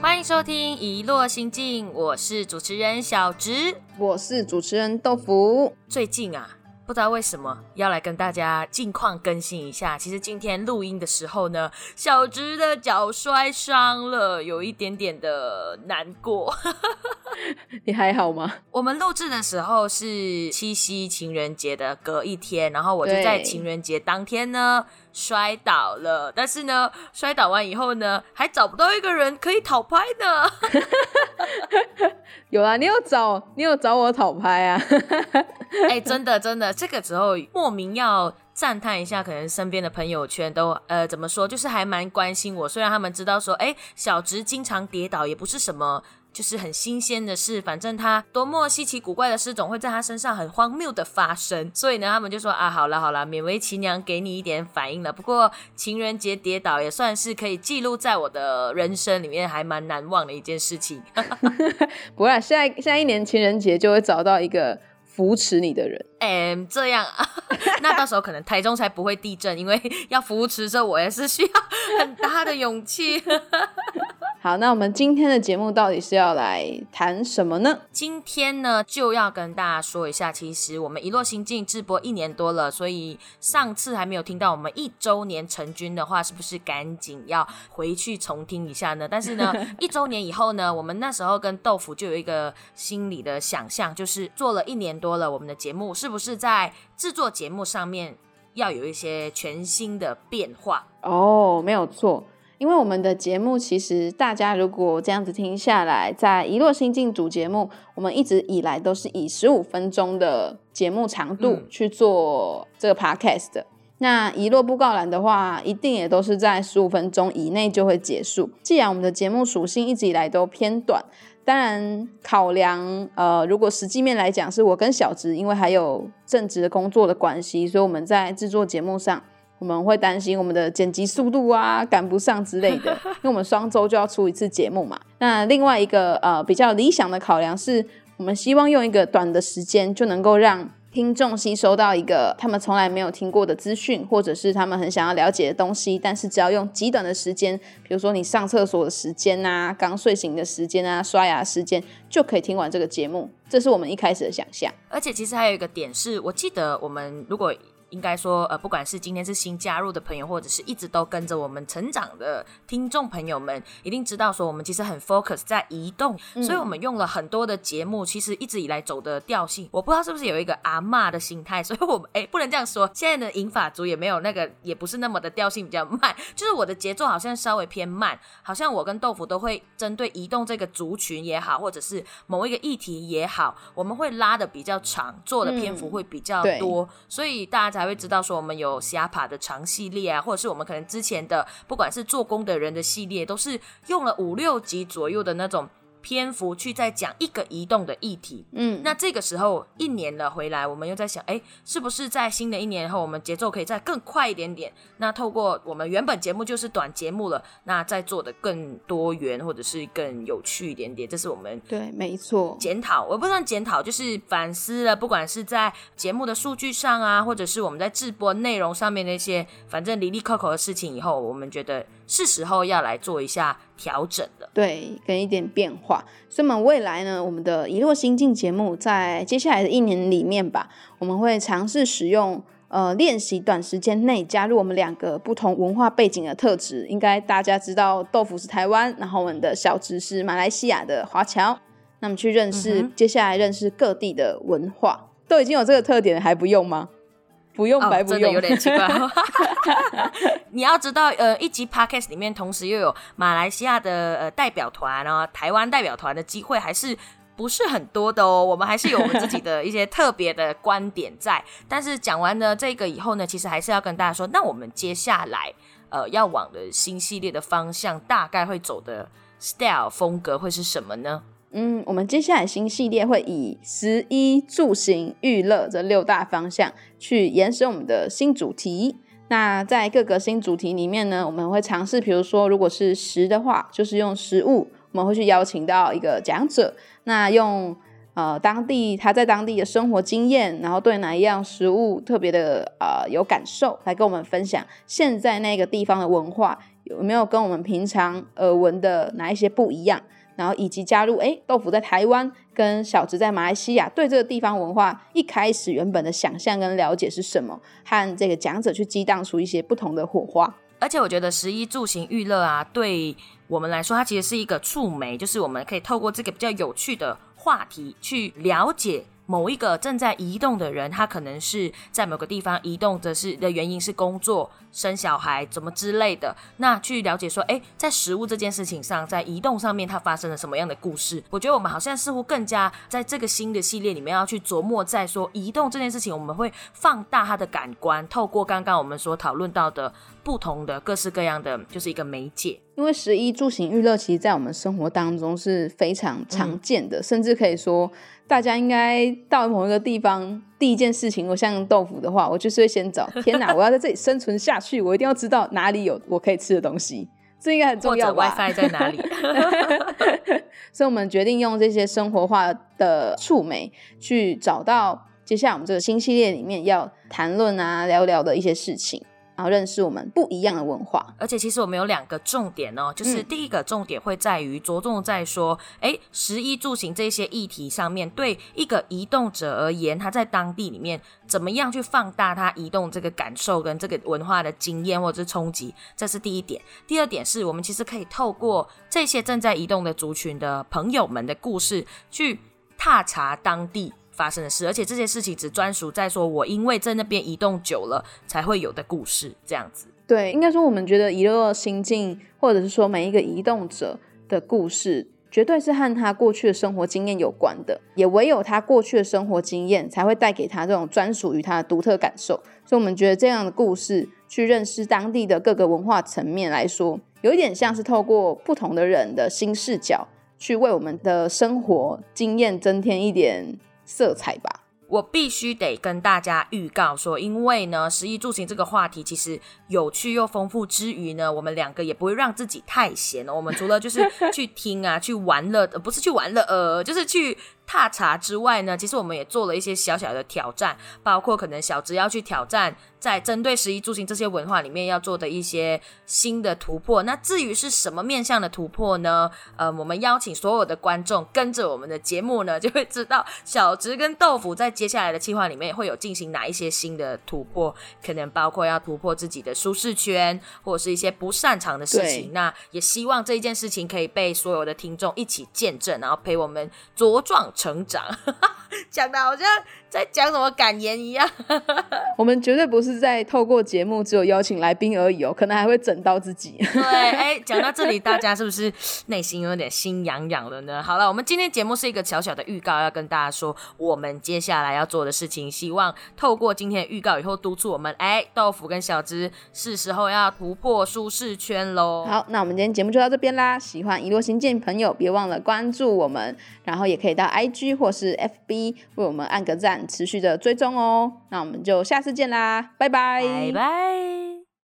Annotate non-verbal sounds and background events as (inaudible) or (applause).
欢迎收听《一落心境》，我是主持人小植，我是主持人豆腐。最近啊。不知道为什么要来跟大家近况更新一下。其实今天录音的时候呢，小植的脚摔伤了，有一点点的难过。(laughs) (laughs) 你还好吗？我们录制的时候是七夕情人节的隔一天，然后我就在情人节当天呢摔倒了。但是呢，摔倒完以后呢，还找不到一个人可以讨拍呢。(laughs) 有啊，你有找你有找我讨拍啊？(laughs) 哎，真的真的，这个时候莫名要赞叹一下，可能身边的朋友圈都呃怎么说，就是还蛮关心我。虽然他们知道说，哎，小直经常跌倒，也不是什么。就是很新鲜的事，反正他多么稀奇古怪的事总会在他身上很荒谬的发生，所以呢，他们就说啊，好了好了，勉为其娘给你一点反应了。不过情人节跌倒也算是可以记录在我的人生里面，还蛮难忘的一件事情。(laughs) (laughs) 不会，现在下一年情人节就会找到一个扶持你的人。哎，这样，(laughs) 那到时候可能台中才不会地震，因为要扶持着我也是需要很大的勇气。好，那我们今天的节目到底是要来谈什么呢？今天呢，就要跟大家说一下，其实我们一落心境直播一年多了，所以上次还没有听到我们一周年成军的话，是不是赶紧要回去重听一下呢？(laughs) 但是呢，一周年以后呢，我们那时候跟豆腐就有一个心理的想象，就是做了一年多了，我们的节目是不是在制作节目上面要有一些全新的变化？哦，没有错。因为我们的节目，其实大家如果这样子听下来，在一落心境主节目，我们一直以来都是以十五分钟的节目长度去做这个 podcast 的。那遗落布告栏的话，一定也都是在十五分钟以内就会结束。既然我们的节目属性一直以来都偏短，当然考量呃，如果实际面来讲，是我跟小植，因为还有正职的工作的关系，所以我们在制作节目上。我们会担心我们的剪辑速度啊赶不上之类的，(laughs) 因为我们双周就要出一次节目嘛。那另外一个呃比较理想的考量是，我们希望用一个短的时间就能够让听众吸收到一个他们从来没有听过的资讯，或者是他们很想要了解的东西。但是只要用极短的时间，比如说你上厕所的时间啊、刚睡醒的时间啊、刷牙时间，就可以听完这个节目。这是我们一开始的想象。而且其实还有一个点是，我记得我们如果。应该说，呃，不管是今天是新加入的朋友，或者是一直都跟着我们成长的听众朋友们，一定知道说我们其实很 focus 在移动，所以我们用了很多的节目，其实一直以来走的调性，我不知道是不是有一个阿妈的心态，所以我们哎不能这样说，现在的银法族也没有那个，也不是那么的调性比较慢，就是我的节奏好像稍微偏慢，好像我跟豆腐都会针对移动这个族群也好，或者是某一个议题也好，我们会拉的比较长，做的篇幅会比较多，所以大家。才会知道说我们有虾爬的长系列啊，或者是我们可能之前的不管是做工的人的系列，都是用了五六集左右的那种。篇幅去再讲一个移动的议题，嗯，那这个时候一年了回来，我们又在想，哎，是不是在新的一年后，我们节奏可以再更快一点点？那透过我们原本节目就是短节目了，那再做的更多元或者是更有趣一点点，这是我们对，没错，检讨，我不算检讨，就是反思了，不管是在节目的数据上啊，或者是我们在直播内容上面那些，反正离离扣扣的事情，以后我们觉得。是时候要来做一下调整了，对，跟一点变化。所以，我们未来呢，我们的一落心境节目，在接下来的一年里面吧，我们会尝试使用呃练习短时间内加入我们两个不同文化背景的特质。应该大家知道，豆腐是台湾，然后我们的小侄是马来西亚的华侨，那么去认识接下来认识各地的文化，都已经有这个特点，还不用吗？不用白不用，真的有点奇怪。(laughs) 你要知道，呃，一集 podcast 里面同时又有马来西亚的呃代表团，然后台湾代表团的机会还是不是很多的哦。我们还是有我们自己的一些特别的观点在。但是讲完了这个以后呢，其实还是要跟大家说，那我们接下来呃要往的新系列的方向，大概会走的 style 风格会是什么呢？嗯，我们接下来新系列会以十一住行娱乐这六大方向去延伸我们的新主题。那在各个新主题里面呢，我们会尝试，比如说，如果是食的话，就是用食物，我们会去邀请到一个讲者，那用呃当地他在当地的生活经验，然后对哪一样食物特别的呃有感受，来跟我们分享现在那个地方的文化。有没有跟我们平常耳闻的哪一些不一样？然后以及加入，哎，豆腐在台湾跟小植在马来西亚，对这个地方文化一开始原本的想象跟了解是什么？和这个讲者去激荡出一些不同的火花。而且我觉得十一住行娱乐啊，对我们来说，它其实是一个触媒，就是我们可以透过这个比较有趣的话题去了解。某一个正在移动的人，他可能是在某个地方移动的是的原因是工作、生小孩怎么之类的。那去了解说，哎，在食物这件事情上，在移动上面，它发生了什么样的故事？我觉得我们好像似乎更加在这个新的系列里面要去琢磨，在说移动这件事情，我们会放大它的感官，透过刚刚我们所讨论到的不同的各式各样的，就是一个媒介。因为十一住行娱乐，其实在我们生活当中是非常常见的，甚至可以说。大家应该到某一个地方，第一件事情，我像豆腐的话，我就是会先找。(laughs) 天哪，我要在这里生存下去，我一定要知道哪里有我可以吃的东西，这应该很重要吧？WiFi 在哪里？(laughs) 所以，我们决定用这些生活化的触媒去找到接下来我们这个新系列里面要谈论啊、聊聊的一些事情。然后认识我们不一样的文化，而且其实我们有两个重点哦，就是第一个重点会在于着重在说，哎，食衣住行这些议题上面，对一个移动者而言，他在当地里面怎么样去放大他移动这个感受跟这个文化的经验或者是冲击，这是第一点。第二点是我们其实可以透过这些正在移动的族群的朋友们的故事，去踏查当地。发生的事，而且这些事情只专属在说，我因为在那边移动久了才会有的故事，这样子。对，应该说我们觉得移乐心境，或者是说每一个移动者的故事，绝对是和他过去的生活经验有关的，也唯有他过去的生活经验才会带给他这种专属于他的独特感受。所以，我们觉得这样的故事去认识当地的各个文化层面来说，有一点像是透过不同的人的新视角，去为我们的生活经验增添一点。色彩吧，我必须得跟大家预告说，因为呢，食衣住行这个话题其实有趣又丰富之余呢，我们两个也不会让自己太闲哦。我们除了就是去听啊，去玩乐，不是去玩乐，呃，就是去。踏查之外呢，其实我们也做了一些小小的挑战，包括可能小植要去挑战，在针对十一住行这些文化里面要做的一些新的突破。那至于是什么面向的突破呢？呃，我们邀请所有的观众跟着我们的节目呢，(laughs) 就会知道小植跟豆腐在接下来的计划里面会有进行哪一些新的突破，可能包括要突破自己的舒适圈，或者是一些不擅长的事情。那也希望这一件事情可以被所有的听众一起见证，然后陪我们茁壮。成长，(laughs) 讲的好像。在讲什么感言一样，(laughs) 我们绝对不是在透过节目只有邀请来宾而已哦，可能还会整到自己。(laughs) 对，哎，讲到这里，大家是不是内心有点心痒痒了呢？好了，我们今天节目是一个小小的预告，要跟大家说我们接下来要做的事情。希望透过今天的预告以后，督促我们，哎，豆腐跟小芝是时候要突破舒适圈喽。好，那我们今天节目就到这边啦。喜欢一路新建朋友，别忘了关注我们，然后也可以到 IG 或是 FB 为我们按个赞。持续的追踪哦，那我们就下次见啦，拜拜，拜拜。